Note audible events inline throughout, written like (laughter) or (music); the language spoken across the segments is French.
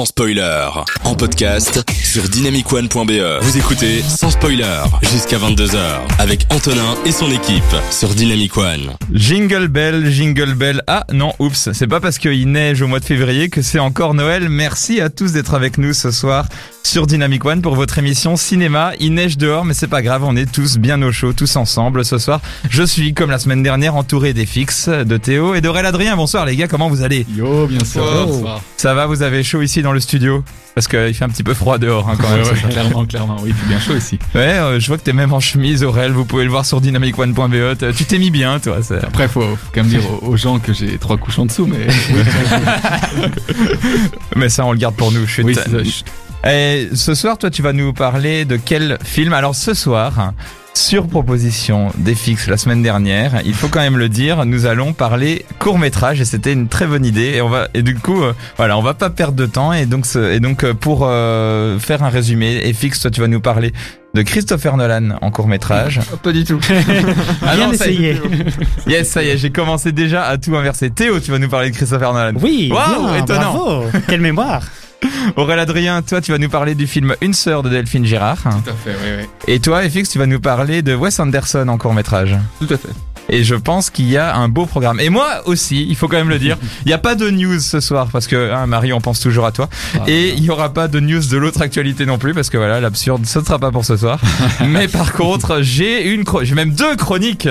sans spoiler. En podcast sur dynamicone.be. Vous écoutez sans spoiler jusqu'à 22h avec Antonin et son équipe sur Dynamic One. Jingle bell, jingle bell. Ah non, oups, c'est pas parce qu'il neige au mois de février que c'est encore Noël. Merci à tous d'être avec nous ce soir sur Dynamic One pour votre émission cinéma. Il neige dehors, mais c'est pas grave, on est tous bien au chaud, tous ensemble ce soir. Je suis, comme la semaine dernière, entouré des fixes de Théo et d'Aurel Adrien. Bonsoir les gars, comment vous allez? Yo, bien sûr. Bonsoir. Ça va, vous avez chaud ici dans le studio Parce qu'il fait un petit peu froid dehors hein, quand même. Ouais, clairement, clairement. Oui, il fait bien chaud ici. Ouais, euh, je vois que t'es même en chemise, Aurel. Vous pouvez le voir sur dynamicone.be. T- Tu t'es mis bien, toi. Après, faut, faut quand même dire aux, gens que j'ai trois couches en dessous, mais (laughs) Mais ça, on le garde pour nous. Je suis oui, ça. Et ce soir, toi, tu vas nous parler de quel film? Alors ce soir, sur proposition d'FX la semaine dernière, il faut quand même le dire, nous allons parler court métrage et c'était une très bonne idée. Et on va et du coup, euh, voilà, on va pas perdre de temps et donc ce- et donc euh, pour euh, faire un résumé, FX, toi, tu vas nous parler de Christopher Nolan en court métrage. (laughs) Pas du tout. Ah Bien non, ça est. Yes, ça y est, j'ai commencé déjà à tout inverser. Théo, tu vas nous parler de Christopher Nolan. Oui, Waouh, étonnant. bravo. Quelle mémoire. (laughs) Aurélien Adrien, toi, tu vas nous parler du film Une sœur de Delphine Girard. Tout à fait, oui, oui. Et toi, FX, tu vas nous parler de Wes Anderson en court métrage. Tout à fait. Et je pense qu'il y a un beau programme. Et moi aussi, il faut quand même le dire, (laughs) il n'y a pas de news ce soir parce que hein, Marie, on pense toujours à toi. Ah, Et il n'y aura pas de news de l'autre actualité non plus parce que voilà, l'absurde, ce ne sera pas pour ce soir. (laughs) Mais par contre, j'ai une, j'ai même deux chroniques.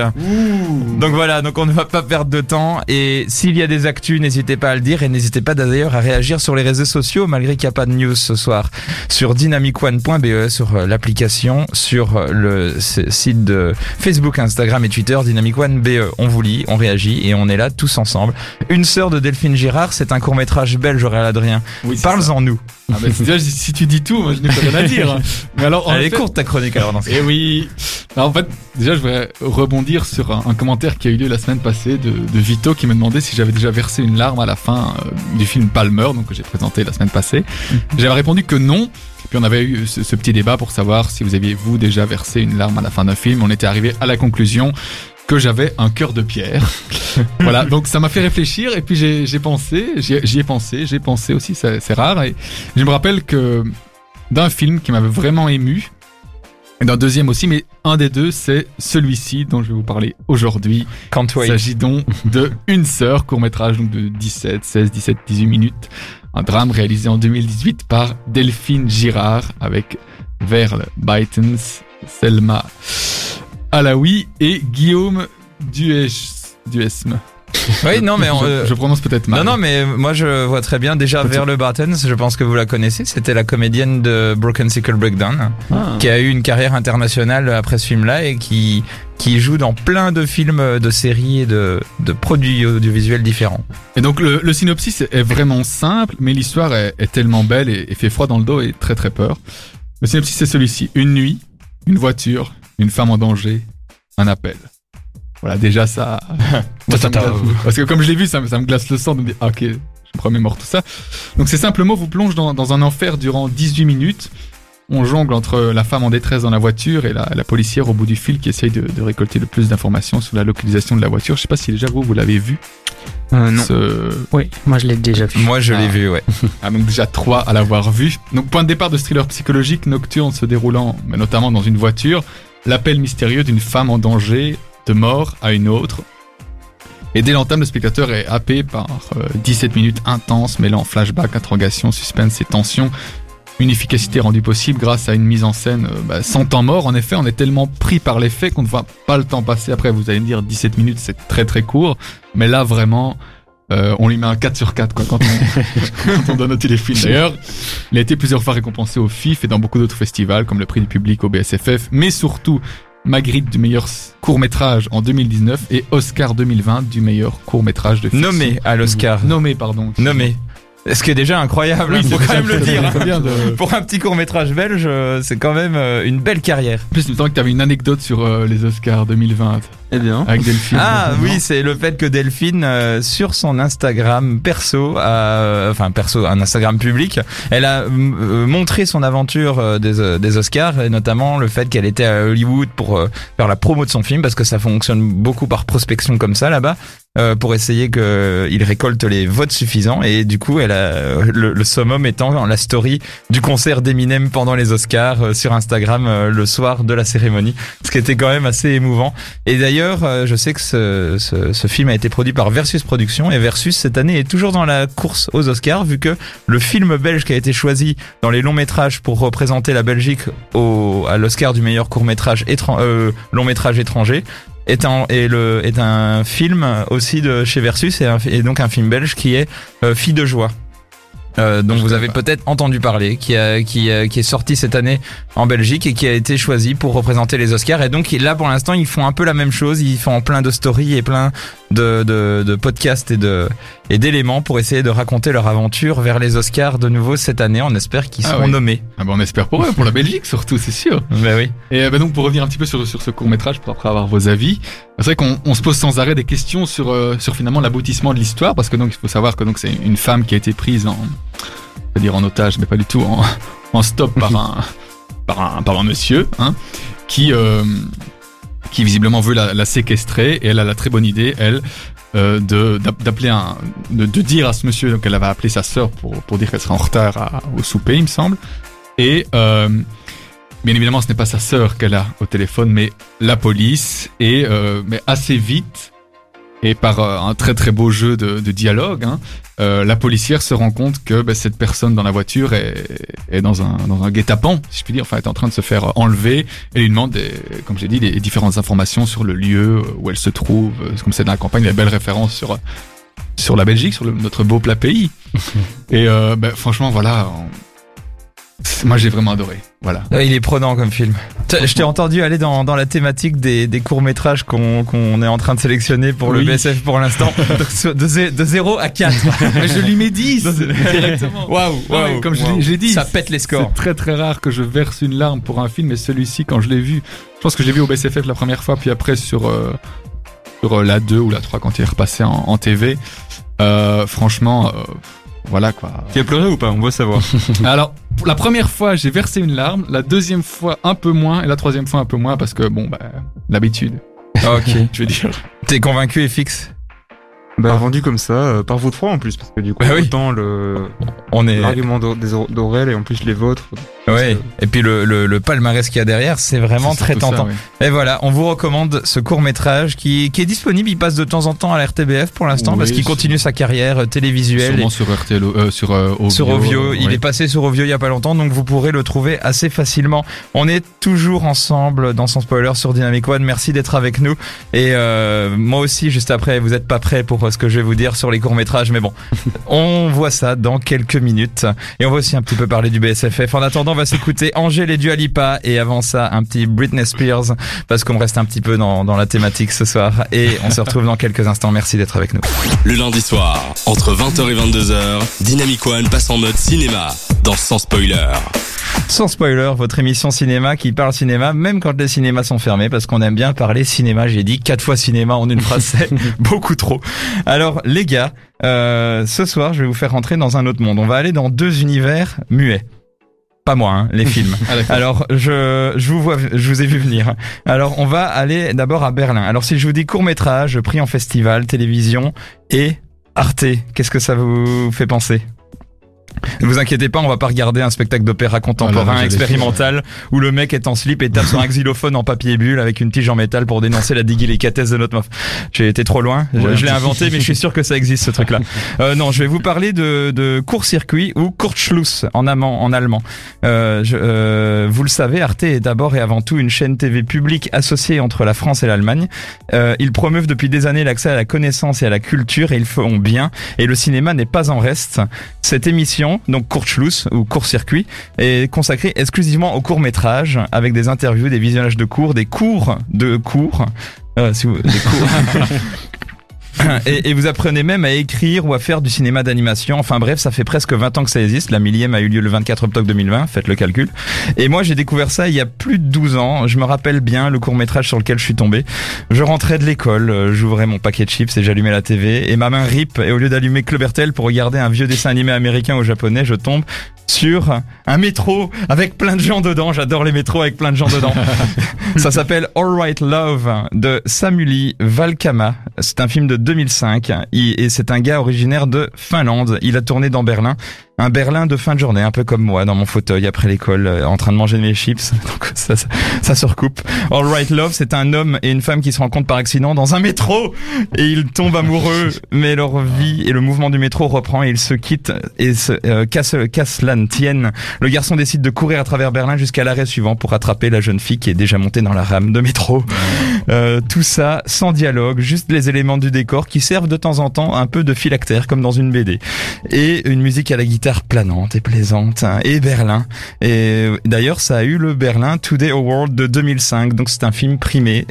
Donc voilà, donc on ne va pas perdre de temps. Et s'il y a des actus, n'hésitez pas à le dire et n'hésitez pas d'ailleurs à réagir sur les réseaux sociaux malgré qu'il n'y a pas de news ce soir sur dynamicone.be, sur euh, l'application, sur euh, le site de Facebook, Instagram et Twitter, Dynamic One BE. On vous lit, on réagit et on est là tous ensemble. Une sœur de Delphine Girard, c'est un court métrage belge, Aurélien Adrien. Oui, Parle-en nous. Ah, bah, si- tu dis tout, moi, je n'ai pas rien à dire. (laughs) Mais alors, Elle est courte ta chronique alors dans ce Eh oui. Alors, en fait, déjà, je voudrais rebondir sur un, un commentaire qui a eu lieu la semaine passée de, de Vito qui me demandait si j'avais déjà versé une larme à la fin euh, du film Palmer, donc que j'ai présenté la semaine passée. J'avais répondu que non. Puis on avait eu ce, ce petit débat pour savoir si vous aviez vous déjà versé une larme à la fin d'un film. On était arrivé à la conclusion que j'avais un cœur de pierre. (laughs) voilà, donc ça m'a fait réfléchir et puis j'ai pensé, j'y ai pensé, j'ai pensé aussi, c'est rare. Et je me rappelle que d'un film qui m'avait vraiment ému, et d'un deuxième aussi, mais un des deux, c'est celui-ci dont je vais vous parler aujourd'hui. Il s'agit donc de (laughs) Une sœur, court-métrage donc de 17, 16, 17, 18 minutes. Un drame réalisé en 2018 par Delphine Girard avec Verle Bytens, Selma Alaoui et Guillaume Dues, Duesme. Oui, non, mais on, je, euh, je prononce peut-être mal. Non, non, mais moi je vois très bien. Déjà, Petit- Verle Bartens, je pense que vous la connaissez. C'était la comédienne de Broken Sickle Breakdown, Ah. qui a eu une carrière internationale après ce film-là et qui qui joue dans plein de films, de séries et de, de produits audiovisuels différents. Et donc le, le synopsis est vraiment simple, mais l'histoire est, est tellement belle et, et fait froid dans le dos et très très peur. Le synopsis c'est celui-ci. Une nuit, une voiture, une femme en danger, un appel. Voilà, déjà ça... (laughs) moi, ça me glace- parce que comme je l'ai vu, ça, me- ça me glace le sang de me dire, ah, ok, je me remémore tout ça. Donc ces simples mots vous plongent dans, dans un enfer durant 18 minutes. On jongle entre la femme en détresse dans la voiture et la, la policière au bout du fil qui essaye de, de récolter le plus d'informations sur la localisation de la voiture. Je sais pas si déjà vous, vous l'avez vu. Euh, non. Ce, Oui, moi je l'ai déjà vu. Moi, je l'ai Ah. vu, ouais. (laughs) ah, donc déjà trois à l'avoir vu. Donc point de départ de ce thriller psychologique nocturne se déroulant, mais notamment dans une voiture, l'appel mystérieux d'une femme en danger de mort à une autre. Et dès l'entame, le spectateur est happé par euh, 17 minutes intenses mêlant flashback, interrogation, suspense et tension. Une efficacité rendue possible grâce à une mise en scène euh, bah, sans temps mort. En effet, on est tellement pris par les faits qu'on ne voit pas le temps passer. Après, vous allez me dire 17 minutes, c'est très très court. Mais là, vraiment, euh, on lui met un 4 sur 4 quoi, quand, on, (laughs) quand on donne les films. D'ailleurs, il a été plusieurs fois récompensé au FIF et dans beaucoup d'autres festivals, comme le prix du public au BSFF, mais surtout Magritte du meilleur court-métrage en 2019 et Oscar 2020 du meilleur court-métrage de fiction. Nommé à l'Oscar. Nommé, pardon. Nommé. Ce qui est déjà incroyable, Oui, faut c'est quand même le dire. très bien de- (laughs) Pour un petit court métrage belge, euh, c'est quand même euh, une belle carrière. En plus, il me semble que tu avais une anecdote sur euh, les Oscars 2020 Eh bien. avec Delphine. Ah oui, c'est le fait que Delphine, euh, sur son Instagram perso, enfin perso, un Instagram public, elle a montré son aventure euh, des, euh, des Oscars, et notamment le fait qu'elle était à Hollywood pour euh, faire la promo de son film, parce que ça fonctionne beaucoup par prospection comme ça là-bas. Euh, pour essayer qu'il récolte les votes suffisants. Et du coup, a, le, summum étant la story du concert d'Eminem pendant les Oscars euh, sur Instagram euh, le soir de la cérémonie, ce qui était quand même assez émouvant. Et d'ailleurs, euh, je sais que ce, film a été produit par Versus Productions et Versus cette année est toujours dans la course aux Oscars vu que le film belge qui a été choisi dans les longs métrages pour représenter la Belgique au, à l'Oscar du meilleur court métrage euh, long métrage étranger est un, est, le, est un film aussi de chez Versus et, et donc un film belge qui est euh, Fille de joie. Euh, dont Je vous avez peut-être entendu parler, qui, a, qui, a- qui est sorti cette année en Belgique et qui a été choisi pour représenter les Oscars. Et donc là, pour l'instant, ils font un peu la même chose. Ils font plein de stories et plein de, de, de podcasts et de et d'éléments pour essayer de raconter leur aventure vers les Oscars de nouveau cette année. On espère qu'ils Ah seront oui. nommés. Ah bah on espère pour eux, pour la Belgique surtout, c'est sûr. Ben oui. Et euh, bah donc pour revenir un petit peu sur, sur ce court métrage, pour après avoir vos avis, c'est vrai qu'on on se pose sans arrêt des questions sur, euh, sur finalement l'aboutissement de l'histoire, parce que donc il faut savoir que donc c'est une femme qui a été prise en, on peut dire en otage, mais pas du tout, en, (laughs) en stop par un, (laughs) par un, par un monsieur, hein, qui, euh, qui visiblement veut la, la séquestrer, et elle a la très bonne idée, elle, euh, de d'app- d'appeler un de, de dire à ce monsieur donc elle avait appelé sa sœur pour pour dire qu'elle serait en retard à- au souper il me semble et bien évidemment ce n'est pas sa sœur qu'elle a au téléphone mais la police et euh, mais assez vite et par euh, un très très beau jeu de, de dialogue hein, euh, la policière se rend compte que ben, cette personne dans la voiture est, est dans un dans un guet-apens si je puis dire. Enfin elle est en train de se faire enlever. Et lui demande des, comme j'ai dit des différentes informations sur le lieu où elle se trouve Euh, comme c'est dans la campagne il y a des belles références sur sur la Belgique sur le- notre beau plat pays. (laughs) Et euh, ben, franchement voilà on- moi j'ai vraiment adoré voilà Ouais, Il est prenant comme film. Je t'ai entendu aller dans, dans la thématique des, des courts-métrages qu'on qu'on est en train de sélectionner pour le. BSF pour l'instant. (laughs) de, de, zé- de 0 à 4. Mais je lui mets 10 Non, c'est- directement. Waouh, comme j'ai dit, Ça pète les scores. C'est très très rare que je verse une larme pour un film, et celui-ci, quand je l'ai vu, je pense que j'ai vu au BCFF la première fois, puis après sur, euh, sur euh, la 2 ou la 3 quand il est repassé en, en TV. Euh, franchement, euh, voilà quoi. Tu as pleuré ou pas? On veut savoir. (laughs) Alors, pour la première fois, j'ai versé une larme, la deuxième fois un peu moins, et la troisième fois un peu moins, parce que bon, bah, l'habitude, Ok. (laughs) je veux dire. T'es convaincu et fixe Bah, vendu comme ça, euh, par vous trois en plus, parce que du coup, Bah oui. autant le On est. l'argument d'Aurel et en plus les vôtres. Ouais. Et puis le, le, le palmarès qu'il y a derrière, c'est vraiment très ça, tentant. Et voilà, on vous recommande ce court métrage qui, qui est disponible. Il passe de temps en temps à la RTBF pour l'instant Oui, parce qu'il continue sa carrière euh, télévisuelle. Sûrement sur RTL, euh, sur euh, Ovio, sur Ovio. Il ouais. est passé sur Ovio il y a pas longtemps, donc vous pourrez le trouver assez facilement. On est toujours ensemble dans son spoiler sur Dynamic One. Merci d'être avec nous. Et euh, moi aussi, juste après, vous êtes pas prêts pour euh, ce que je vais vous dire sur les courts métrages, mais bon, (laughs) on voit ça dans quelques minutes. Et on va aussi un petit peu parler du BSFF. En attendant, va s'écouter Angèle et Dua Lipa et avant ça, un petit Britney Spears parce qu'on reste un petit peu dans, dans la thématique ce soir. Et on se retrouve dans quelques instants. Merci d'être avec nous. Le lundi soir, entre 20h et 22h, Dynamic One passe en mode cinéma dans Sans Spoiler. Sans spoiler, votre émission cinéma qui parle cinéma, même quand les cinémas sont fermés, parce qu'on aime bien parler cinéma. J'ai dit quatre fois cinéma en une phrase, c'est (laughs) beaucoup trop. Alors, les gars, euh, ce soir, je vais vous faire rentrer dans un autre monde. On va aller dans deux univers muets. Pas moi, hein, les (laughs) films. Ah. Alors, je, je vous vois, je vous ai vu venir. Alors, on va aller d'abord à Berlin. Alors, si je vous dis court métrage, prix en festival, télévision et Arte, qu'est-ce que ça vous fait penser? Ne vous inquiétez pas, on va pas regarder un spectacle d'opéra contemporain Ah expérimental où le mec est en slip et tape sur un xylophone en papier bulle avec une tige en métal pour dénoncer la délicatesse de notre meuf. J'ai été trop loin, je, Ouais, je l'ai inventé mais je suis sûr que ça existe ce truc-là. (laughs) Euh, non, je vais vous parler de, de court-circuit ou Kurzschluss en, amant, en allemand. Euh, je- euh, vous le savez, Arte est d'abord et avant tout une chaîne TV publique associée entre la France et l'Allemagne. Euh, ils promeuvent depuis des années l'accès à la connaissance et à la culture et ils font bien. Et le cinéma n'est pas en reste. Cette émission, donc Kurzschluss ou court-circuit, est consacrée exclusivement au court-métrage avec des interviews, des visionnages de cours, des cours de cours. Euh. (laughs) (coughs) Et, et vous apprenez même à écrire ou à faire du cinéma d'animation. Enfin bref, ça fait presque 20 ans que ça existe. La millième a eu lieu le 24 octobre 2020, faites le calcul. Et moi j'ai découvert ça il y a plus de 12 ans. Je me rappelle bien le court métrage sur lequel je suis tombé. Je rentrais de l'école, euh, j'ouvrais mon paquet de chips et j'allumais la TV. Et ma main rip, et au lieu d'allumer Club RTL pour regarder un vieux dessin animé américain ou japonais, je tombe sur un métro avec plein de gens dedans. J'adore les métros avec plein de gens dedans. (laughs) Ça s'appelle All Right Love de Samuli Valkama. C'est un film de 2005 Il- et c'est un gars originaire de Finlande. Il a tourné dans Berlin. Un Berlin de fin de journée, un peu comme moi, dans mon fauteuil après l'école, euh, en train de manger mes chips. (laughs) Donc ça, ça, ça se recoupe. All Right Love, c'est un homme et une femme qui se rencontrent par accident dans un métro et ils tombent amoureux, (laughs) mais leur vie et le mouvement du métro reprend et ils se quittent et se euh, cassent, cassent tienne. Le garçon décide de courir à travers Berlin jusqu'à l'arrêt suivant pour attraper la jeune fille qui est déjà montée dans la rame de métro. Euh, tout ça sans dialogue, juste les éléments du décor qui servent de temps en temps un peu de phylactère comme dans une BD. Et une musique à la guitare planante et plaisante. hein, Et Berlin. Et d'ailleurs, ça a eu le Berlin Today Award de 2005. Donc c'est un film primé.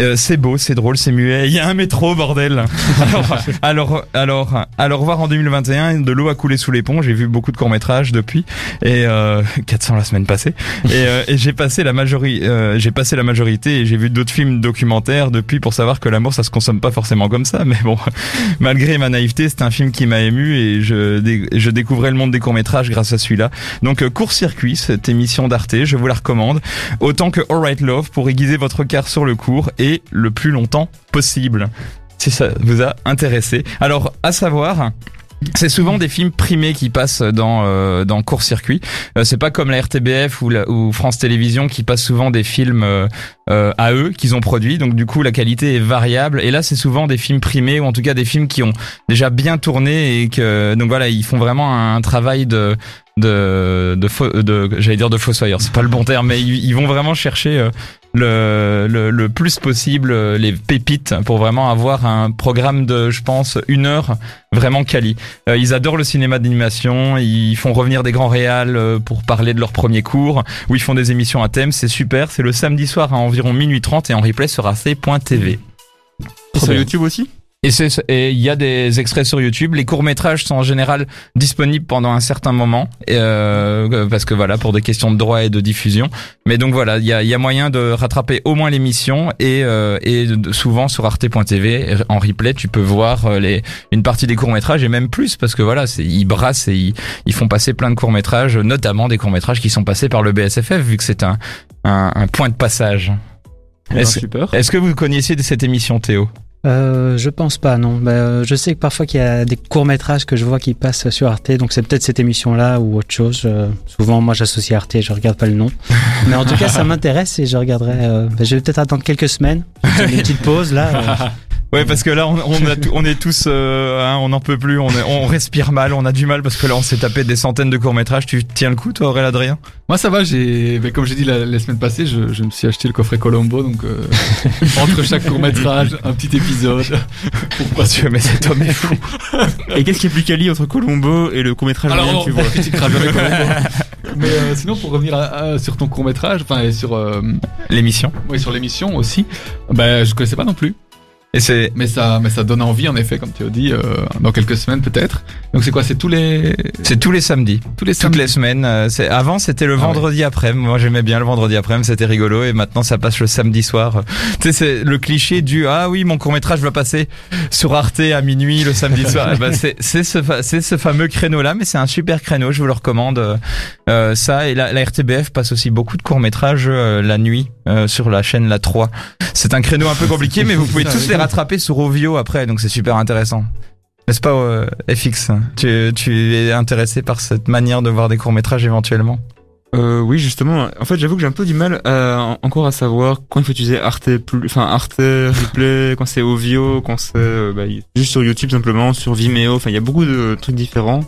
Euh, c'est beau, c'est drôle, c'est muet. Il y a un métro, bordel. (laughs) Alors, alors, alors, alors revoir en 2021. De l'eau a coulé sous les ponts. J'ai vu beaucoup de courts métrages depuis et euh, 400 la semaine passée. Et, euh, et j'ai passé la majorité, euh, j'ai passé la majorité et j'ai vu d'autres films documentaires depuis pour savoir que l'amour ça se consomme pas forcément comme ça. Mais bon, (laughs) malgré ma naïveté, c'est un film qui m'a ému et je, je découvrais le monde des courts métrages grâce à celui-là. Donc euh, court circuit, cette émission d'Arte, je vous la recommande autant que All Right Love pour aiguiser votre regard sur le cours le plus longtemps possible. Si ça vous a intéressé. Alors, à savoir. C'est souvent des films primés qui passent dans euh, dans court circuit. Euh, c'est pas comme la RTBF ou, la, ou France Télévisions qui passent souvent des films euh, euh, à eux qu'ils ont produits. Donc du coup la qualité est variable. Et là c'est souvent des films primés ou en tout cas des films qui ont déjà bien tourné et que donc voilà ils font vraiment un, travail de de de, de j'allais dire de fossoyeur. C'est pas le bon terme mais ils, ils vont vraiment chercher euh, le, le, le plus possible euh, les pépites pour vraiment avoir un programme de, je pense, une heure vraiment quali. Euh, ils adorent le cinéma d'animation, ils font revenir des grands réals euh, pour parler de leur premier cours, ou ils font des émissions à thème, c'est super. C'est le samedi soir à environ minuit 30 et en replay sur ac.tv. Sur YouTube aussi? Et c'est et il y a des extraits sur YouTube. Les courts métrages sont en général disponibles pendant un certain moment, euh, parce que voilà pour des questions de droit et de diffusion. Mais donc voilà, il y a, y a moyen de rattraper au moins l'émission et euh, et souvent sur arte.tv en replay tu peux voir euh, les une partie des courts métrages et même plus parce que voilà ils brassent et ils, ils font passer plein de courts métrages, notamment des courts métrages qui sont passés par le BSFF vu que c'est un, un un point de passage. Eh ben, est-ce que vous connaissiez cette émission Théo? Euh, je pense pas, non. Bah, euh, je sais que parfois qu'il y a des courts métrages que je vois qui passent sur Arte, donc c'est peut-être cette émission-là ou autre chose. Euh, souvent, moi, j'associe Arte, je regarde pas le nom. (laughs) Mais en tout cas, ça m'intéresse et je regarderai. euh, bah, je vais peut-être attendre quelques semaines, une petite pause là. (laughs) Ouais, parce que là, on, on, a on est tous, euh, hein, on n'en peut plus, on, est- on respire mal, on a du mal parce que là, on s'est tapé des centaines de courts métrages. Tu tiens le coup, toi, Aurélien Adrien? Moi ça va, j'ai, mais comme j'ai dit la, la semaine passée, je, je me suis acheté le coffret Colombo, donc euh, (laughs) entre chaque court métrage, un petit épisode. Pourquoi tu mais cet homme est fou. Et qu'est-ce qui est plus quali entre Colombo et le court-métrage Alors moyen on que tu vois? (laughs) Mais euh, sinon pour revenir à- à- sur ton court métrage, enfin et sur, euh, L'émission. ouais, sur l'émission aussi, bah je connaissais pas non plus. Et c'est, Mais ça, mais ça donne envie en effet, comme tu as dit, euh, dans quelques semaines peut-être. Donc c'est quoi? C'est tous les, c'est tous les samedis. tous les Toutes samedis les semaines. euh, C'est avant c'était le Ah vendredi après. Moi j'aimais bien le vendredi après, c'était rigolo. Et maintenant ça passe le samedi soir. (laughs) Tu sais c'est le cliché du ah oui mon court métrage va passer sur Arte à minuit le samedi (laughs) soir. Ben, c'est c'est ce c'est ce fameux créneau là, mais c'est un super créneau. Je vous le recommande. Euh, euh, ça et la, la RTBF passe aussi beaucoup de courts métrages la nuit euh, sur la chaîne la 3. C'est un créneau un peu compliqué, mais vous pouvez tous les rattraper sur Ovio après, donc c'est super intéressant. N'est-ce pas, euh, FX tu, tu es intéressé par cette manière de voir des courts-métrages éventuellement? Euh, oui, justement. En fait, j'avoue que j'ai un peu du mal encore à savoir quand il faut utiliser Arte, enfin Arte Replay, (laughs) quand c'est Ovio, quand c'est euh, bah, juste sur YouTube simplement, sur Vimeo. Enfin, il y a beaucoup de trucs différents.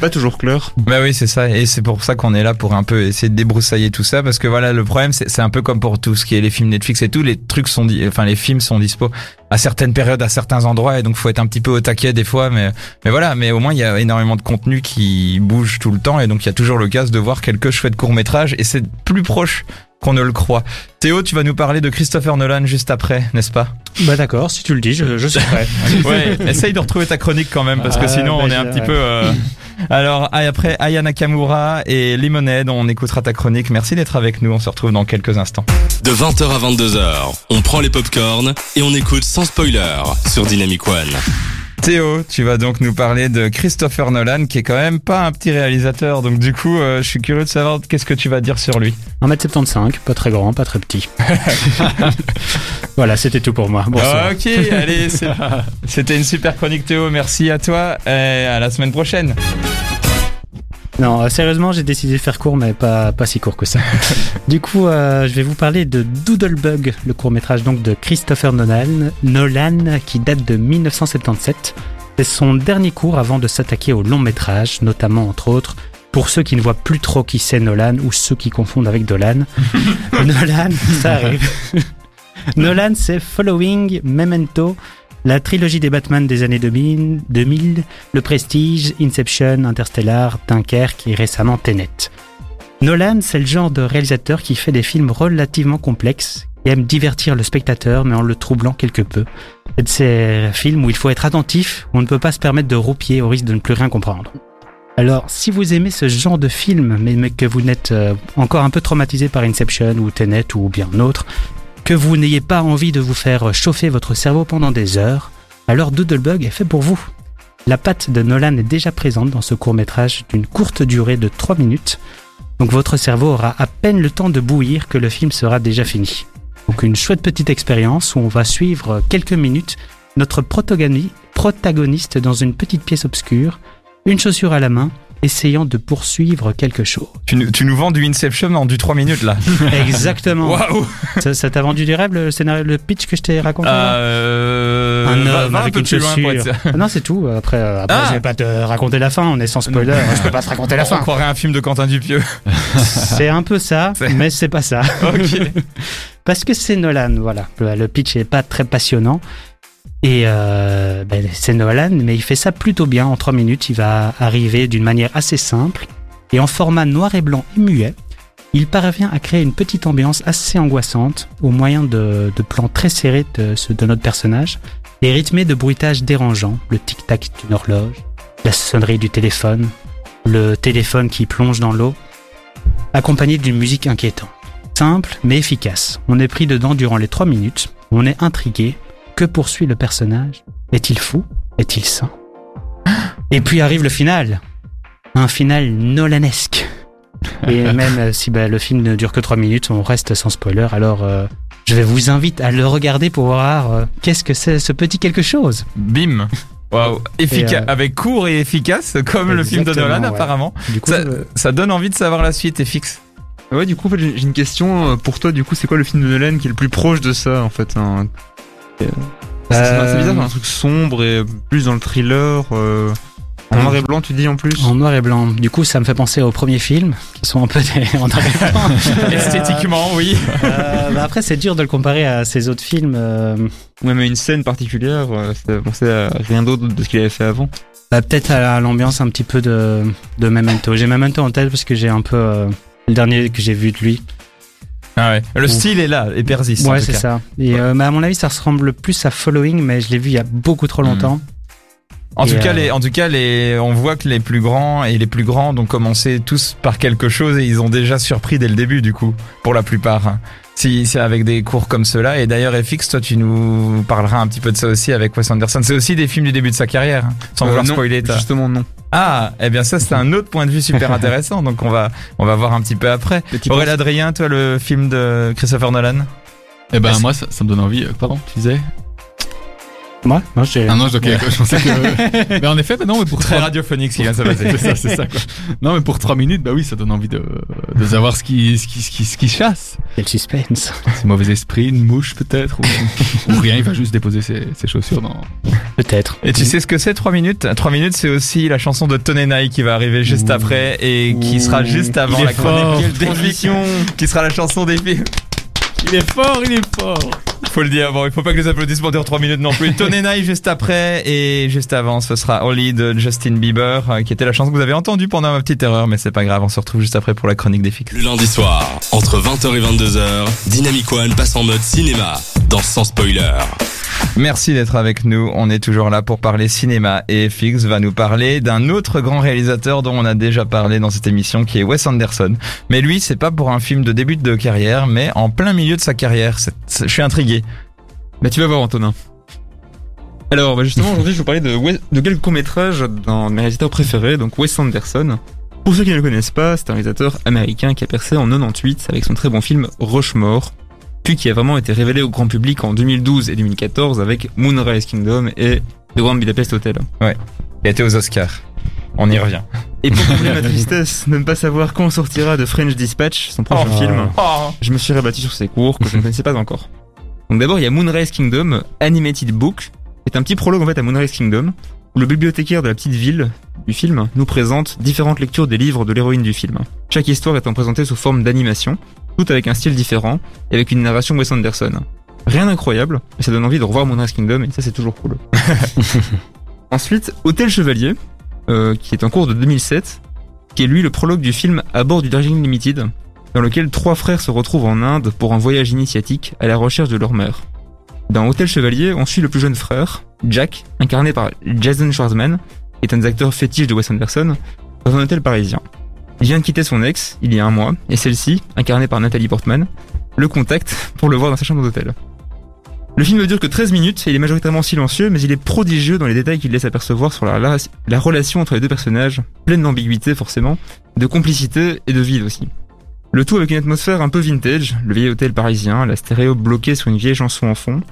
Pas toujours clair. Bah oui, c'est ça, et c'est pour ça qu'on est là pour un peu essayer de débroussailler tout ça, parce que voilà, le problème, c'est un peu comme pour tout ce qui est les films Netflix et tout, les trucs sont, enfin les films sont dispo à certaines périodes, à certains endroits, et donc faut être un petit peu au taquet des fois, mais mais voilà, mais au moins il y a énormément de contenu qui bouge tout le temps, et donc il y a toujours l'occasion de voir quelques chouettes courts métrages, et c'est plus proche qu'on ne le croit. Théo, tu vas nous parler de Christopher Nolan juste après, n'est-ce pas? Bah d'accord, si tu le dis, je, je suis prêt. (laughs) Ouais, essaye de retrouver ta chronique quand même, parce que Ah, sinon bah, on est un petit ouais. peu. euh, Alors après Aya Nakamura et Lemonade, on écoutera ta chronique. Merci d'être avec nous. On se retrouve dans quelques instants. De 20h à 22h, on prend les popcorns et on écoute sans spoiler sur Dynamic One. Théo, tu vas donc nous parler de Christopher Nolan, qui est quand même pas un petit réalisateur. Donc du coup, euh, je suis curieux de savoir qu'est-ce que tu vas dire sur lui. 1m75, pas très grand, pas très petit. (laughs) voilà, c'était tout pour moi. Bonsoir. Ok, allez, c'est- c'était une super chronique Théo. Merci à toi et à la semaine prochaine. Non, euh, sérieusement, j'ai décidé de faire court, mais pas, pas si court que ça. (laughs) du coup, euh, je vais vous parler de Doodlebug, le court-métrage donc de Christopher Nolan, Nolan qui date de 1977. C'est son dernier cours avant de s'attaquer au long métrage, notamment entre autres pour ceux qui ne voient plus trop qui c'est Nolan ou ceux qui confondent avec Dolan. (laughs) Nolan, ça arrive. (laughs) Nolan, c'est Following, Memento, la trilogie des Batman des années 2000, 2000, Le Prestige, Inception, Interstellar, Dunkerque et récemment Tenet. Nolan, c'est le genre de réalisateur qui fait des films relativement complexes, qui aime divertir le spectateur mais en le troublant quelque peu. C'est ces films où il faut être attentif, où on ne peut pas se permettre de roupier au risque de ne plus rien comprendre. Alors, si vous aimez ce genre de film, mais, que vous n'êtes euh, encore un peu traumatisé par Inception ou Tenet ou bien autre, que vous n'ayez pas envie de vous faire chauffer votre cerveau pendant des heures, alors Doodlebug est fait pour vous. La patte de Nolan est déjà présente dans ce court métrage d'une courte durée de 3 minutes, donc votre cerveau aura à peine le temps de bouillir que le film sera déjà fini. Donc une chouette petite expérience où on va suivre quelques minutes notre protagoni- protagoniste dans une petite pièce obscure, une chaussure à la main, essayant de poursuivre quelque chose. Tu, nous- tu nous vends du Inception en du 3 minutes là. (laughs) Exactement. Waouh Ça ça t'a vendu du rêve le scénario, le pitch que je t'ai raconté euh, Un homme va un avec peu une chaussure. Ah Non, c'est tout. Après, euh, après Ah. je vais pas te raconter la fin. On est sans spoiler. (laughs) je peux pas te raconter la On fin. croirait un film de Quentin Dupieux. (laughs) C'est un peu ça, mais c'est pas ça. ok. Parce que c'est Nolan, voilà. Le, le pitch est pas très passionnant. Et euh, ben, c'est Nolan, mais il fait ça plutôt bien. En trois minutes, il va arriver d'une manière assez simple et en format noir et blanc et muet. Il parvient à créer une petite ambiance assez angoissante au moyen de, plans très serrés de, notre personnage et rythmés de bruitages dérangeants, le tic-tac d'une horloge, la sonnerie du téléphone, le téléphone qui plonge dans l'eau, accompagné d'une musique inquiétante. Simple mais efficace. On est pris dedans durant les trois minutes. On est intrigué. Que poursuit le personnage? Est-il fou? Est-il sain? Et puis arrive le final. Un final nolanesque. (laughs) Et même euh, si bah, le film ne dure que trois minutes, on reste sans spoiler. Alors euh, je vais vous inviter à le regarder pour voir euh, qu'est-ce que c'est ce petit quelque chose. Bim. Efficace. Euh, Avec court et efficace, comme le film de Nolan ouais. apparemment. Du coup, Ça, euh, ça donne envie de savoir la suite, et fixe. Ouais, du coup, en fait, j'ai une question pour toi. Du coup, c'est quoi le film de Nolan qui est le plus proche de ça, en fait hein? C'est c'est Euh, assez bizarre, un truc sombre et plus dans le thriller. euh, en noir et blanc, tu dis en plus. en noir et blanc. Du coup, ça me fait penser aux premiers films qui sont un peu des- (laughs) en noir et blanc. (laughs) Esthétiquement, oui. Euh, bah après, c'est dur de le comparer à ces autres films. euh, Ouais, mais une scène particulière, ça fait penser à rien d'autre de ce qu'il avait fait avant. bah, peut-être à l'ambiance un petit peu de, de Memento. J'ai Memento en tête parce que j'ai un peu euh, le dernier que j'ai vu de lui. Ah ouais. Le Ouf. style est là et persiste. ouais, c'est ça. Et euh, mais à mon avis, ça ressemble plus à Following, mais je l'ai vu il y a beaucoup trop longtemps. En Et, tout cas, euh, les, en tout cas, les, on voit que les plus grands et les plus grands ont commencé tous par quelque chose et ils ont déjà surpris dès le début, du coup, pour la plupart. hein. Si c'est avec des cours comme cela. Et d'ailleurs, FX, toi, tu nous parleras un petit peu de ça aussi avec Wes Anderson. C'est aussi des films du début de sa carrière, hein, sans Euh, vouloir non, spoiler. Justement, non. Ah, eh bien ça, c'est un autre point de vue super (laughs) intéressant. donc on va, on va voir un petit peu après. Aurélien Adrien, toi, le film de Christopher Nolan? Eh ben moi ça, ça me donne envie. euh, Pardon, tu disais? Moi, moi j'ai. Ah non, ok, je pensais que. (laughs) mais en effet, bah non, mais pour Très trois- radiophonique ce qui vient de se passer. c'est ça, c'est ça quoi. Non, mais pour 3 minutes, bah oui, ça donne envie de, de savoir ce qui, ce qui, ce qui, ce qui chasse. Quel suspense. C'est mauvais esprit, une mouche peut-être, ou, (laughs) ou rien, il va juste déposer ses, ses chaussures dans. Peut-être. Et tu sais ce que c'est 3 minutes? 3 minutes c'est aussi la chanson de Tonenai qui va arriver juste Ouh. après et qui sera juste avant Il la chronique Quelle des films, qui sera la chanson des films. Il est fort, il est fort. Faut le dire, bon il faut pas que les applaudissements durent 3 minutes non plus. (laughs) Tonenai juste après et juste avant ce sera Holly de Justin Bieber euh, qui était la chanson que vous avez entendue pendant ma petite erreur mais c'est pas grave on se retrouve juste après pour la chronique des fixes. Le lundi soir, entre 20h et 22h, Dynamic One passe en mode cinéma dans Sans Spoiler. Merci d'être avec nous. On est toujours là pour parler cinéma et FX va nous parler d'un autre grand réalisateur dont on a déjà parlé dans cette émission qui est Wes Anderson. Mais lui, c'est pas pour un film de début de carrière, mais en plein milieu de sa carrière. Je suis intrigué. Bah, tu vas voir, Antonin. Alors, bah, justement, aujourd'hui, je vais vous parler de, Wes- de quelques courts-métrages d'un de mes réalisateurs préférés, donc Wes Anderson. Pour ceux qui ne le connaissent pas, c'est un réalisateur américain qui a percé en 98 avec son très bon film Rushmore, puis qui a vraiment été révélé au grand public en 2012 et 2014 avec Moonrise Kingdom et The Grand Budapest Hotel. Il a été aux Oscars. On y revient. Et pour combler ma (laughs) tristesse de ne pas savoir quand sortira de French Dispatch, son prochain Oh. film, Oh. je me suis rabattu sur ces cours que je ne (laughs) connaissais pas encore. Donc d'abord, il y a Moonrise Kingdom, Animated Book. C'est un petit prologue en fait à Moonrise Kingdom, où le bibliothécaire de la petite ville du film nous présente différentes lectures des livres de l'héroïne du film. Chaque histoire étant présentée sous forme d'animation, tout avec un style différent et avec une narration Wes Anderson. Rien d'incroyable, mais ça donne envie de revoir Moonrise Kingdom et ça c'est toujours cool. (laughs) Ensuite, Hôtel Chevalier, euh, qui est en cours de 2007, qui est lui le prologue du film À bord du Darjeeling Limited, dans lequel trois frères se retrouvent en Inde pour un voyage initiatique à la recherche de leur mère. Dans Hôtel Chevalier, on suit le plus jeune frère, Jack, incarné par Jason Schwartzman, qui est un des acteurs fétiches de Wes Anderson, dans un hôtel parisien. Il vient de quitter son ex, il y a un mois, et celle-ci, incarnée par Nathalie Portman, le contacte (laughs) pour le voir dans sa chambre d'hôtel. Le film ne dure que 13 minutes et il est majoritairement silencieux, mais il est prodigieux dans les détails qu'il laisse apercevoir sur la, la- la relation entre les deux personnages, pleine d'ambiguïté forcément, de complicité et de vide aussi. Le tout avec une atmosphère un peu vintage, le vieil hôtel parisien, la stéréo bloquée sur une vieille chanson en fond.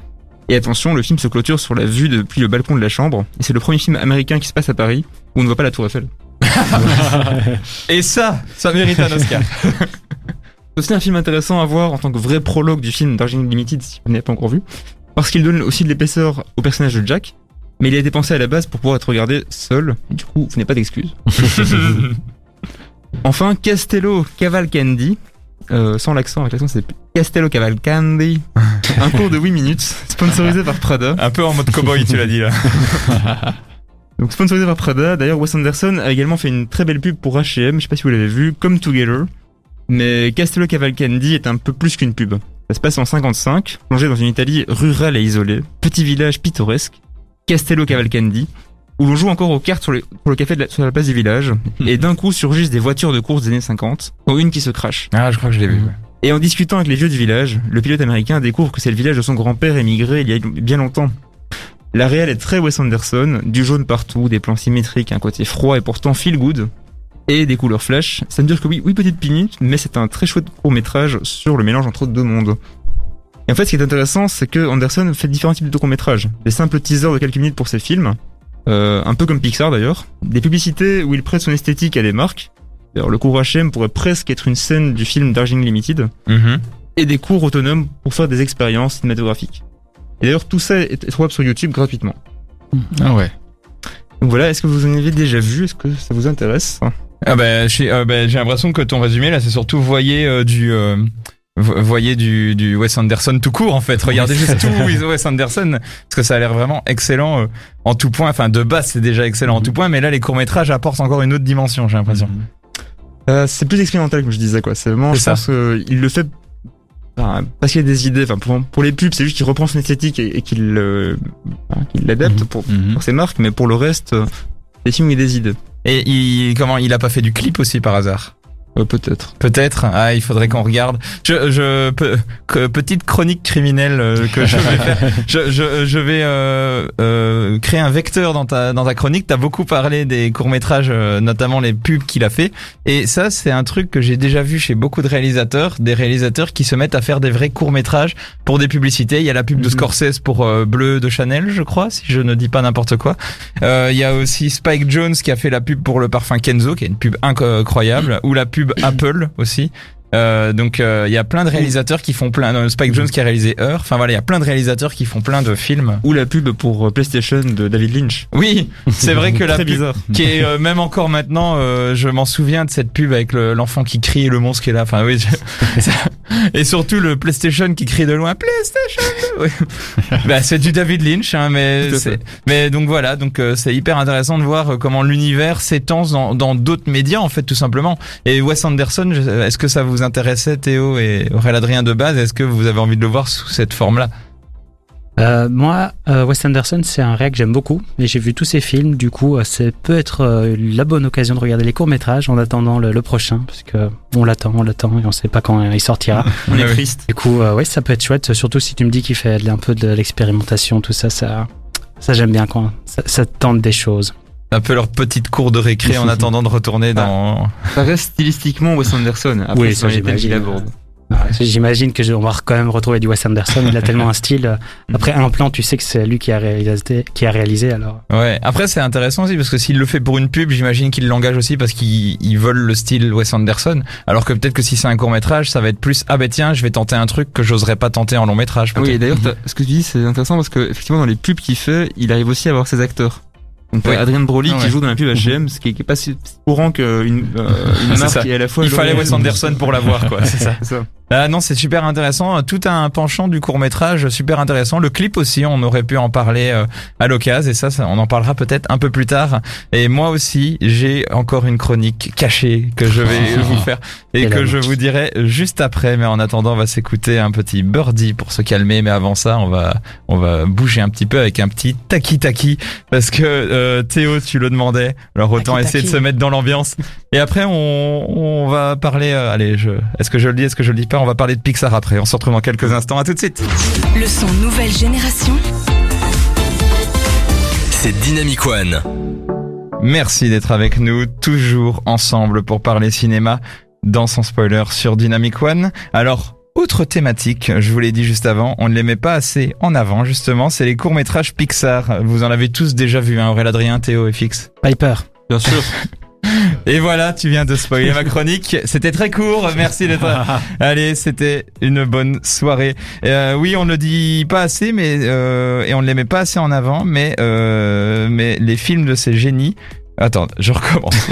Et attention, le film se clôture sur la vue depuis le balcon de la chambre, et c'est le premier film américain qui se passe à Paris, où on ne voit pas la tour Eiffel. (laughs) Et ça, ça mérite un Oscar. C'est (laughs) aussi un film intéressant à voir en tant que vrai prologue du film Darjeeling Limited, si vous n'avez pas encore vu, parce qu'il donne aussi de l'épaisseur au personnage de Jack, mais il a été pensé à la base pour pouvoir être regardé seul, et du coup, vous n'avez pas d'excuses. (laughs) enfin, Castello Cavalcanti, euh, sans l'accent, avec l'accent c'est Castello Cavalcanti, un cours de 8 minutes, sponsorisé par Prada. Un peu en mode cowboy, tu l'as dit là. Donc sponsorisé par Prada, d'ailleurs Wes Anderson a également fait une très belle pub pour H&M, je sais pas si vous l'avez vu, Come Together. Mais Castello Cavalcanti est un peu plus qu'une pub. Ça se passe en 55, plongé dans une Italie rurale et isolée, petit village pittoresque, Castello Cavalcanti, où l'on joue encore aux cartes sur, les- sur le café de la, sur la place du village, (laughs) et d'un coup surgissent des voitures de course des années 50, dont une qui se crache. Ah, je crois que je l'ai vu. ouais. Et en discutant avec les vieux du village, le pilote américain découvre que c'est le village de son grand-père émigré il y a bien longtemps. La réelle est très Wes Anderson, du jaune partout, des plans symétriques, un côté froid et pourtant feel good, et des couleurs flash. Ça ne dure que oui, oui petite minute, mais c'est un très chouette court métrage sur le mélange entre deux mondes. Et en fait, ce qui est intéressant, c'est que Anderson fait différents types de courts métrages. Des simples teasers de quelques minutes pour ses films, euh, un peu comme Pixar d'ailleurs. Des publicités où il prête son esthétique à des marques. D'ailleurs, le cours HM pourrait presque être une scène du film Darjeeling Limited Mhm. et des cours autonomes pour faire des expériences cinématographiques. Et d'ailleurs, tout ça est trouvable sur YouTube gratuitement. Ah ouais. Donc voilà, est-ce que vous en avez déjà vu? Est-ce que ça vous intéresse? Ah bah, j'ai euh, bah, j'ai l'impression que ton résumé là, c'est surtout voyer euh, du euh, vo- voyer du, du Wes Anderson tout court en fait. Regardez juste (laughs) tout Wes Anderson parce que ça a l'air vraiment excellent euh, en tout point. Enfin de base c'est déjà excellent en tout point, mais là les courts métrages apportent encore une autre dimension. J'ai l'impression. euh, C'est plus expérimental comme je disais quoi. C'est vraiment, C'est je ça. pense qu'il le fait enfin, parce qu'il y a des idées. Enfin pour, pour les pubs, c'est juste qu'il reprend son esthétique et, et qu'il euh, enfin, qu'il l'adapte Mhm. pour, Mhm. pour ses marques, mais pour le reste, euh, des films et des idées. Et il comment il a pas fait du clip aussi par hasard? Euh, Peut-être. Peut-être. Ah, il faudrait qu'on regarde. Je, je, pe- que- petite chronique criminelle euh, que je vais faire. (laughs) Je, je, je vais euh, euh, créer un vecteur dans ta dans ta chronique. T'as beaucoup parlé des courts métrages, notamment les pubs qu'il a fait. Et ça, c'est un truc que j'ai déjà vu chez beaucoup de réalisateurs, des réalisateurs qui se mettent à faire des vrais courts métrages pour des publicités. Il y a la pub de Mhm. Scorsese pour Bleu de Chanel, je crois, si je ne dis pas n'importe quoi. Euh, Il y a aussi Spike Jones qui a fait la pub pour le parfum Kenzo, qui est une pub incroyable, ou la pub Apple aussi. Euh, donc euh, il y a plein de réalisateurs qui font plein. euh, Spike Jones qui a réalisé Heure. Enfin voilà, il y a plein de réalisateurs qui font plein de films. Ou la pub pour euh, PlayStation de David Lynch. Oui, c'est vrai que la (laughs) pub bizarre. qui est euh, même encore maintenant, euh, je m'en souviens de cette pub avec le- l'enfant qui crie et le monstre qui est là. Enfin oui, je- ça- (laughs) et surtout le PlayStation qui crie de loin PlayStation. Oui. (laughs) bah, c'est du David Lynch, hein, mais mais donc voilà, donc euh, c'est hyper intéressant de voir euh, comment l'univers s'étend dans dans d'autres médias en fait tout simplement. Et Wes Anderson, est-ce que ça vous intéressait Théo et Aurélien Adrien de base Est-ce que vous avez envie de le voir sous cette forme-là? Euh, moi, euh, Wes Anderson, c'est un réel que j'aime beaucoup et j'ai vu tous ses films. Du coup, euh, c'est peut être euh, la bonne occasion de regarder les courts métrages en attendant le, le prochain, parce que on l'attend, on l'attend et on sait pas quand il sortira. (laughs) On est oui. triste. du coup, euh, ouais, ça peut être chouette, surtout si tu me dis qu'il fait un peu de l'expérimentation, tout ça, ça, Ça j'aime bien quand ça, ça tente des choses. Un peu leur petite cour de récré en (laughs) attendant de retourner dans. Ça reste stylistiquement Wes Anderson. Après, Oui, c'est ça, j'imagine. aborde. Ah, J'imagine que je- on va quand même retrouver du Wes Anderson. Il a tellement un style. (laughs) Après un plan, tu sais que c'est lui qui a réalisé, qui a réalisé. Alors Ouais. Après, c'est intéressant aussi parce que s'il le fait pour une pub, j'imagine qu'il l'engage aussi parce qu'ils ils veulent le style Wes Anderson. Alors que peut-être que si c'est un court métrage, ça va être plus ah ben tiens, je vais tenter un truc que j'oserais pas tenter en long métrage. Ah oui, et d'ailleurs, t'as- ce que tu dis, c'est intéressant parce que effectivement, dans les pubs qu'il fait, il arrive aussi à avoir ses acteurs. Donc, Oui. Adrien Broly Ah qui joue dans la pub H&M, ce qui est, pas si courant qu'une euh, une marque ça. qui est à la fois. Il fallait Wes Anderson pour l'avoir, quoi. C'est ça. (laughs) C'est ça. Ah non, c'est super intéressant. Tout un penchant du court métrage, super intéressant. Le clip aussi, on aurait pu en parler euh, à l'occasion, et ça, ça, on en parlera peut-être un peu plus tard. Et moi aussi, j'ai encore une chronique cachée que je vais (laughs) vous faire et que je vous dirai juste après. Mais en attendant, on va s'écouter un petit birdie pour se calmer. Mais avant ça, on va on va bouger un petit peu avec un petit taki taki parce que euh, Théo, tu le demandais. Alors autant Taki essayer de se mettre dans l'ambiance. Et après, on, on va parler. euh, allez, je, est-ce que je le dis, est-ce que je le dis pas? On va parler de Pixar après. On se retrouve dans quelques instants. À tout de suite. Le son nouvelle génération. C'est Dynamic One. Merci d'être avec nous, toujours ensemble pour parler cinéma dans son spoiler sur Dynamic One. Alors, autre thématique, je vous l'ai dit juste avant, on ne les met pas assez en avant justement, c'est les courts-métrages Pixar. Vous en avez tous déjà vu, hein, Aurélien Adrien, Théo et Fix? Piper. (laughs) Bien sûr. Et voilà, tu viens de spoiler ma chronique. C'était très court. Merci d'être. (laughs) Allez, c'était une bonne soirée. Euh, oui, on ne le dit pas assez, mais euh, et on ne les met pas assez en avant, mais euh, mais les films de ces génies. Attends, je recommence.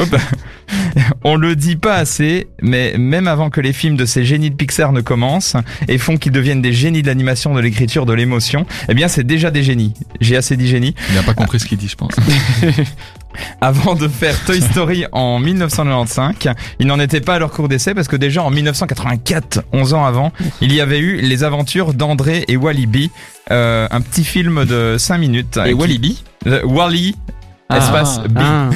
(laughs) On le dit pas assez, mais même avant que les films de ces génies de Pixar ne commencent et font qu'ils deviennent des génies de l'animation, de l'écriture, de l'émotion, eh bien c'est déjà des génies. J'ai assez dit génie. Il n'a pas compris ce qu'il dit, je pense. (laughs) avant de faire Toy Story en 1995. Ils n'en étaient pas à leur cours d'essai parce que déjà en 1984, 11 ans avant, il y avait eu les aventures d'André et Walibi, euh, un petit film de 5 minutes. Et qui- Walibi Euh, Wally, Ah. espace B. Ah,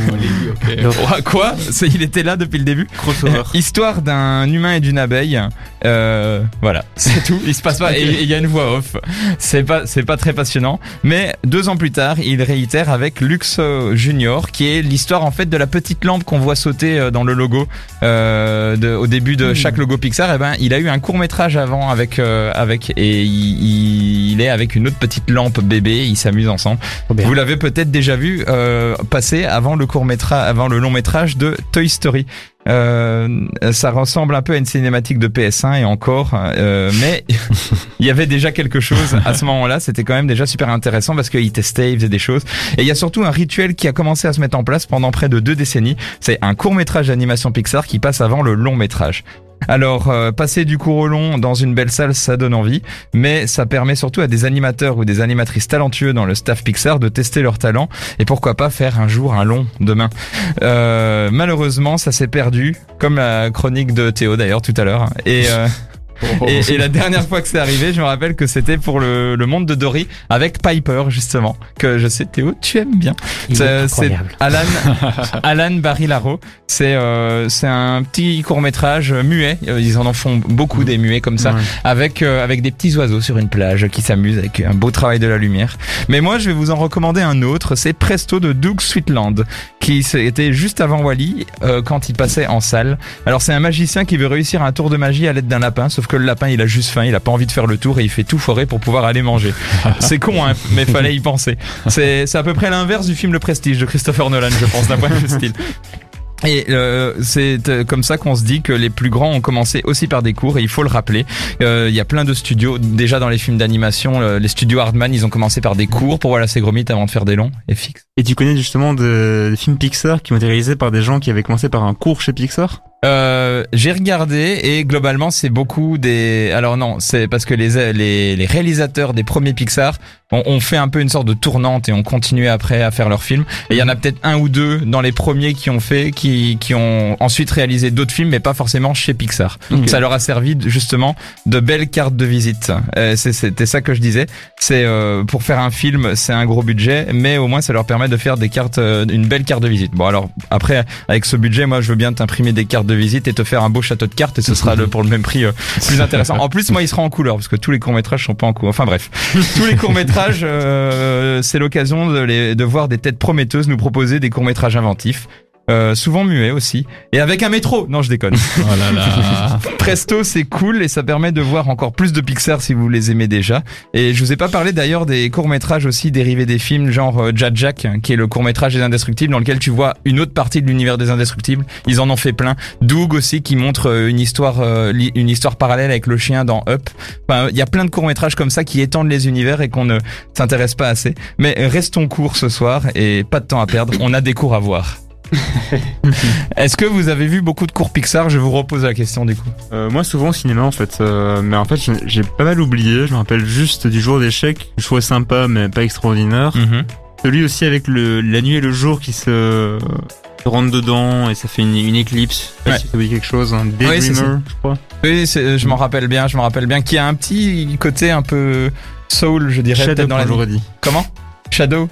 Ouais, Quoi? C'est- Il était là depuis le début Crossover. Histoire d'un humain et d'une abeille. Euh, voilà, (laughs) c'est tout. Il se passe pas. Et il y a une voix off. C'est pas, c'est pas très passionnant. Mais deux ans plus tard, il réitère avec Lux Junior, qui est l'histoire en fait de la petite lampe qu'on voit sauter euh, dans le logo euh, de, au début de chaque logo Pixar. Et ben, il a eu un court métrage avant avec euh, avec et il, est avec une autre petite lampe bébé. Ils s'amusent ensemble. Vous l'avez peut-être déjà vu euh, passer avant le court métrage, avant le long métrage de Toy Story. Euh, ça ressemble un peu à une cinématique de PS1 et encore, euh, mais (laughs) il y avait déjà quelque chose à ce moment-là. C'était quand même déjà super intéressant parce qu'il testait, il faisait des choses. Et il y a surtout un rituel qui a commencé à se mettre en place pendant près de deux décennies. C'est un court métrage d'animation Pixar qui passe avant le long métrage. Alors, euh, passer du court au long dans une belle salle, ça donne envie, mais ça permet surtout à des animateurs ou des animatrices talentueux dans le staff Pixar de tester leur talent et pourquoi pas faire un jour un long demain. Euh, malheureusement, ça s'est perdu, comme la chronique de Théo d'ailleurs tout à l'heure. Et, euh, et, et la (laughs) dernière fois que c'est arrivé, je me rappelle que c'était pour le, le monde de Dory avec Piper justement, que je sais Théo, tu aimes bien. C'est. Alan, (laughs) Alan Barilaro. C'est euh, c'est un petit court métrage muet. Euh, Ils en en font beaucoup des muets comme ça, Ouais. avec euh, avec des petits oiseaux sur une plage qui s'amusent avec un beau travail de la lumière. Mais moi, je vais vous en recommander un autre. C'est Presto de Doug Sweetland, qui était juste avant Wally euh, quand il passait en salle. Alors c'est un magicien qui veut réussir un tour de magie à l'aide d'un lapin, sauf que le lapin il a juste faim, il a pas envie de faire le tour et il fait tout forer pour pouvoir aller manger. (laughs) C'est con, hein, mais fallait y penser. C'est à peu près l'inverse du film Le Prestige de Christopher Nolan, je pense, d'un point de vue style. Et euh, c'est euh, comme ça qu'on se dit que les plus grands ont commencé aussi par des cours et il faut le rappeler. Euh, Il y a plein de studios déjà dans les films d'animation. euh, les studios Hardman, ils ont commencé par des cours pour voilà c'est Gromit avant de faire des longs et fixe. Et tu connais justement de- des films Pixar qui ont été réalisés par des gens qui avaient commencé par un cours chez Pixar? Euh, j'ai regardé et globalement c'est beaucoup des. Alors non, c'est parce que les, les les réalisateurs des premiers Pixar ont, ont fait un peu une sorte de tournante et ont continué après à faire leurs films. Et il y en a peut-être un ou deux dans les premiers qui ont fait, qui qui ont ensuite réalisé d'autres films, mais pas forcément chez Pixar. Ok. Ça leur a servi justement de belles cartes de visite. Euh, c'est- C'était ça que je disais. C'est euh, pour faire un film, c'est un gros budget, mais au moins ça leur permet de faire des cartes, euh, une belle carte de visite. Bon alors après avec ce budget, moi je veux bien t'imprimer des cartes carte de visite et te faire un beau château de cartes et ce sera le, pour le même prix euh, plus intéressant. En plus, moi, il sera en couleur parce que tous les courts métrages sont pas en couleur. Enfin bref, (laughs) tous les courts métrages, c'est l'occasion de, les- de voir des têtes prometteuses nous proposer des courts métrages inventifs. Euh, souvent muets aussi et avec un métro non je déconne (laughs) Oh là là. (laughs) Presto, c'est cool et ça permet de voir encore plus de Pixar si vous les aimez déjà. Et je vous ai pas parlé d'ailleurs des courts-métrages aussi dérivés des films, genre euh, Jack Jack, qui est le court-métrage des Indestructibles, dans lequel tu vois une autre partie de l'univers des Indestructibles. Ils en ont fait plein. Doug aussi, qui montre euh, une histoire, une histoire parallèle avec le chien dans Up. Enfin, il y a plein de courts-métrages comme ça qui étendent les univers et qu'on ne s'intéresse pas assez. Mais restons courts ce soir et pas de temps à perdre. On a des cours à voir. (laughs) Est-ce que vous avez vu beaucoup de courts Pixar? Je vous repose la question du coup. Euh, moi, souvent au cinéma, en fait. Euh, mais en fait, j'ai- pas mal oublié. Je me rappelle juste du jour d'échec. Je trouvais sympa, mais pas extraordinaire. Celui aussi avec le, la nuit et le jour qui se, rentrent dedans et ça fait une, une éclipse. Je sais pas Ouais. si ça dit quelque chose. Un. Daydreamer, je crois. Oui, c'est- je m'en rappelle bien, je m'en rappelle bien, qui a un petit côté un peu soul, je dirais, Shadow, dans la dit. Comment? Shadow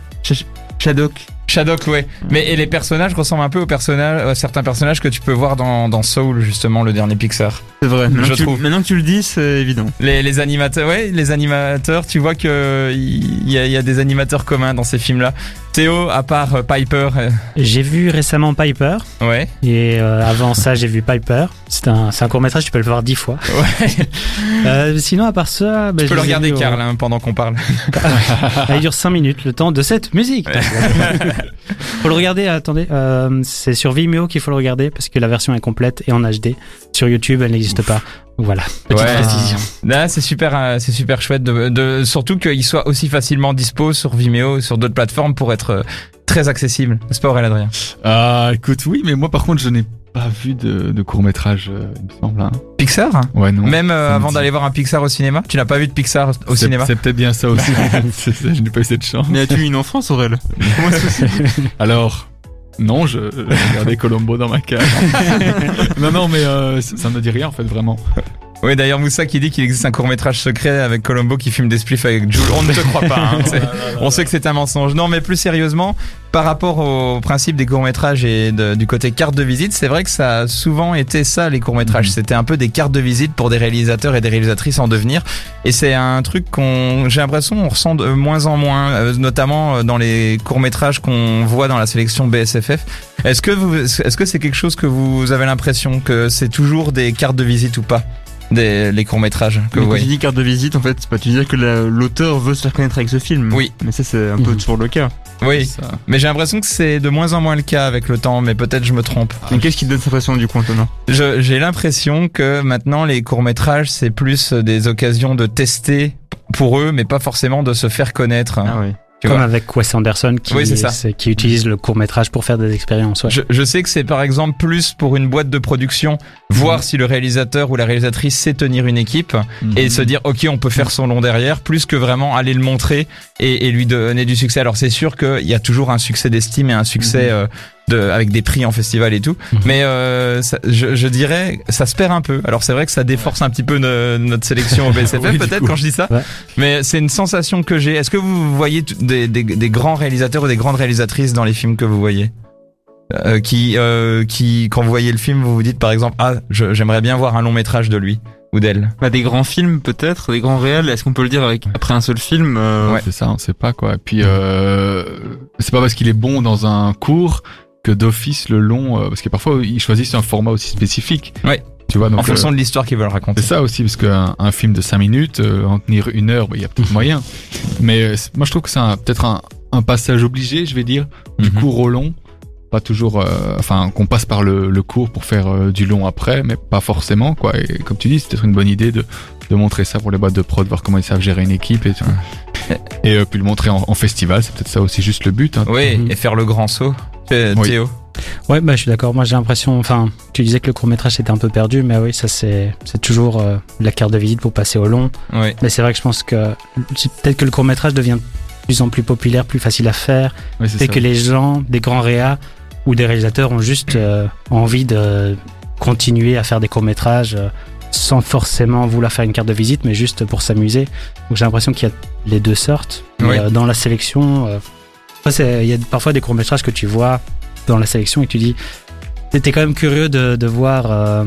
Shadok. Shadok, ouais. Mais et les personnages ressemblent un peu aux personnages, à certains personnages que tu peux voir dans, dans Soul, justement, le dernier Pixar. C'est vrai. Maintenant, Je que tu, trouve. maintenant que tu le dis, c'est évident. Les, les animateurs, ouais, les animateurs, tu vois que il y a, il y a des animateurs communs dans ces films-là. Théo, à part euh, Piper, euh, J'ai vu récemment Piper ouais, et euh, avant ça j'ai vu Piper. C'est un, c'est un court métrage, tu peux le voir dix fois. ouais. (laughs) Euh, sinon à part ça, bah, tu je peux le regarder, Karl, hein, pendant qu'on parle. (laughs) Il dure 5 minutes, le temps de cette musique. (laughs) faut le regarder, attendez, euh, c'est sur Vimeo qu'il faut le regarder parce que la version est complète et en HD. Sur YouTube, elle n'existe pas. Voilà, petite Ouais. précision. Là, c'est super, euh, c'est super chouette de, de surtout qu'il soit aussi facilement dispo sur Vimeo, sur d'autres plateformes pour être euh, très accessible. C'est pas vrai, Adrien? Ah, écoute, oui, mais moi par contre, je n'ai pas vu de, de court métrage, il me semble. hein. Pixar? Ouais, non. Même euh, avant d'aller voir un Pixar au cinéma? Tu n'as pas vu de Pixar au cinéma? C'est peut-être bien ça aussi. (laughs) (laughs) Je n'ai pas eu cette chance. Mais as-tu eu une enfance, Aurel? (laughs) Comment est-ce que c'est Alors, non, je, je regardais (laughs) Colombo dans ma cave. (laughs) non, non, mais euh, ça ne dit rien en fait, vraiment. Oui, d'ailleurs, Moussa qui dit qu'il existe un court-métrage secret avec Colombo qui fume des spliffs avec Jules. On ne te croit pas. hein, (laughs) c'est- on sait que c'est un mensonge. Non, mais plus sérieusement, par rapport au principe des courts-métrages et de- du côté carte de visite, c'est vrai que ça a souvent été ça, les courts-métrages. Mhm. C'était un peu des cartes de visite pour des réalisateurs et des réalisatrices en devenir. Et c'est un truc qu'on, j'ai l'impression, on ressent de moins en moins, euh, notamment euh, dans les courts-métrages qu'on voit dans la sélection BSFF. Est-ce que vous, est-ce que c'est quelque chose que vous avez l'impression que c'est toujours des cartes de visite ou pas? Des, les courts-métrages que Mais vous Quand voyez. tu dis carte de visite, en fait, c'est pas tu dis que la- l'auteur veut se faire connaître avec ce film. Oui. Mais ça, c'est un peu Mhm. toujours le cas. Oui, Ça. mais j'ai l'impression que c'est de moins en moins le cas avec le temps, mais peut-être je me trompe. Mais qu'est-ce qui te donne cette impression, du coup, Antonin? Je- J'ai l'impression que maintenant les courts-métrages, c'est plus des occasions de tester pour eux, mais pas forcément de se faire connaître. Ah oui. Tu Comme vois. avec Wes Anderson qui, Oui, utilise le court métrage pour faire des expériences. ouais. Je, je sais que c'est par exemple plus pour une boîte de production, voir Mhm. si le réalisateur ou la réalisatrice sait tenir une équipe et Mhm. se dire ok on peut faire son long derrière, plus que vraiment aller le montrer et, et lui donner du succès. Alors c'est sûr qu'il y a toujours un succès d'estime et un succès euh, de, avec des prix en festival et tout, Mhm. mais euh, ça- je, je dirais ça se perd un peu. Alors c'est vrai que ça déforce un petit peu no- notre sélection au BSFF (laughs) Oui, peut-être quand je dis ça, Ouais. mais c'est une sensation que j'ai. Est-ce que vous voyez des, des, des grands réalisateurs ou des grandes réalisatrices dans les films que vous voyez? Euh, qui, euh, qui, quand vous voyez le film, vous vous dites par exemple, ah, j'aimerais bien voir un long métrage de lui ou d'elle. Bah, des grands films, peut-être, des grands réels. Est-ce qu'on peut le dire avec, après un seul film euh, Ouais. C'est ça, on sait pas quoi. Et puis, euh, c'est pas parce qu'il est bon dans un cours que d'office le long, euh, parce que parfois ils choisissent un format aussi spécifique. Ouais. Tu vois, donc en fonction euh, de l'histoire qu'ils veulent raconter. c'est ça aussi, parce qu'un un film de 5 minutes, euh, en tenir une heure, bah, il y a peut-être (laughs) moyen. Mais euh, moi je trouve que c'est peut-être un, un passage obligé, je vais dire, du Mhm. court au long. Pas toujours, enfin, qu'on passe par le, le court pour faire du long après, mais pas forcément, quoi. Et comme tu dis, c'est peut-être une bonne idée de, de montrer ça pour les boîtes de prod, voir comment ils savent gérer une équipe et tout. Et puis le montrer en, en festival, c'est peut-être ça aussi juste le but. Hein. Oui, Mhm. et faire le grand saut. Euh, Oui. Théo. Ouais, bah, je suis d'accord. Moi, j'ai l'impression, enfin, tu disais que le court métrage était un peu perdu, mais oui, ça c'est, toujours euh, la carte de visite pour passer au long. Oui. Mais c'est vrai que je pense que peut-être que le court métrage devient de plus en plus populaire, plus facile à faire, c'est et que les gens, des grands réas ou des réalisateurs ont juste euh, envie de continuer à faire des courts métrages sans forcément vouloir faire une carte de visite, mais juste pour s'amuser. Donc j'ai l'impression qu'il y a les deux sortes. Oui. euh, dans la sélection, euh, il y a parfois des courts métrages que tu vois dans la sélection et tu dis j'étais quand même curieux de, de voir. euh,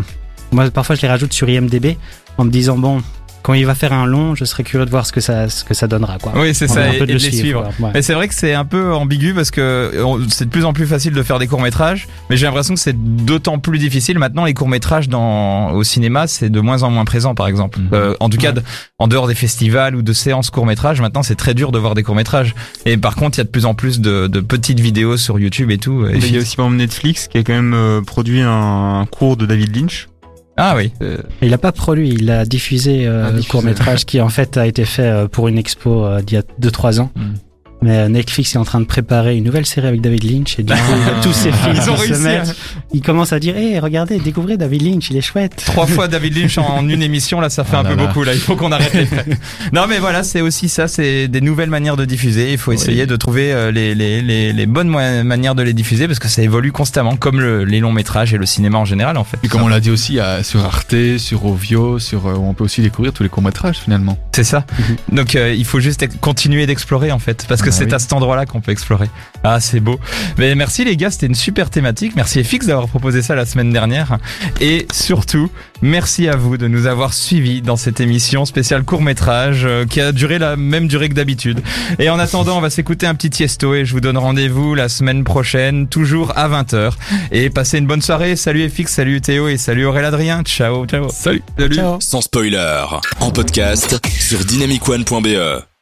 moi, parfois, je les rajoute sur IMDb en me disant bon, quand il va faire un long, je serais curieux de voir ce que ça, ce que ça donnera, quoi. Oui, c'est ça, et, peu et de le les suivre. Ouais. Mais c'est vrai que c'est un peu ambigu parce que c'est de plus en plus facile de faire des courts métrages, mais j'ai l'impression que c'est d'autant plus difficile maintenant. Les courts métrages dans au cinéma, c'est de moins en moins présent, par exemple. Mhm. Euh, en tout cas, en dehors des festivals ou de séances courts métrages, maintenant c'est très dur de voir des courts métrages. Et par contre, il y a de plus en plus de, de petites vidéos sur YouTube et tout. Et Mais il y a aussi par exemple Netflix qui a quand même euh, produit un cours de David Lynch. Ah oui. Euh, Il a pas produit, il a diffusé euh, Ah, le court métrage (laughs) qui en fait a été fait euh, pour une expo euh, d'il y a 2-3 ans. Mm. Mais euh, Netflix est en train de préparer une nouvelle série avec David Lynch et du coup il y a tous ces (laughs) films Ils ont réussi. mettent. Il commence à dire hé regardez découvrez David Lynch il est chouette. Trois fois David Lynch en (laughs) une émission, là, ça fait Ah un là peu là. beaucoup. Là, il faut qu'on arrête les faits. (laughs) Non, mais voilà, c'est aussi ça, c'est des nouvelles manières de diffuser. Il faut essayer de trouver euh, les, les, les, les bonnes manières de les diffuser parce que ça évolue constamment, comme le- les longs métrages et le cinéma en général, en fait. Et comme on l'a dit aussi, sur Arte, sur Ovio, sur, euh, on peut aussi découvrir tous les courts-métrages finalement. C'est ça. Donc, euh, il faut juste continuer d'explorer, en fait, parce que Ah c'est oui. à cet endroit-là qu'on peut explorer. Ah, c'est beau. Mais merci les gars, c'était une super thématique. Merci FX d'avoir proposé ça la semaine dernière. Et surtout, merci à vous de nous avoir suivis dans cette émission spéciale court métrage qui a duré la même durée que d'habitude. Et en attendant, on va s'écouter un petit tiesto et je vous donne rendez-vous la semaine prochaine, toujours à 20h. Et passez une bonne soirée. Salut FX, salut Théo et salut Aurélien Adrien. Ciao, ciao. Salut salut. Ciao. Sans spoiler, en podcast sur dynamicone.be.